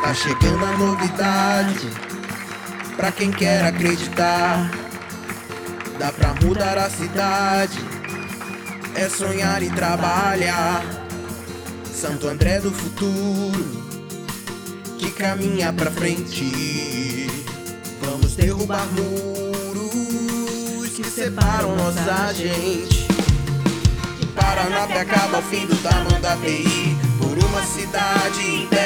Tá chegando a novidade. Pra quem quer acreditar Dá pra mudar a cidade. É sonhar e trabalhar. Santo André do futuro Que caminha pra frente. Vamos derrubar muros Que separam nossa gente Paraná acaba o fim do tamanho da TI Por uma cidade em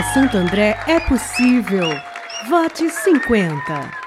Santo André é possível. Vote 50.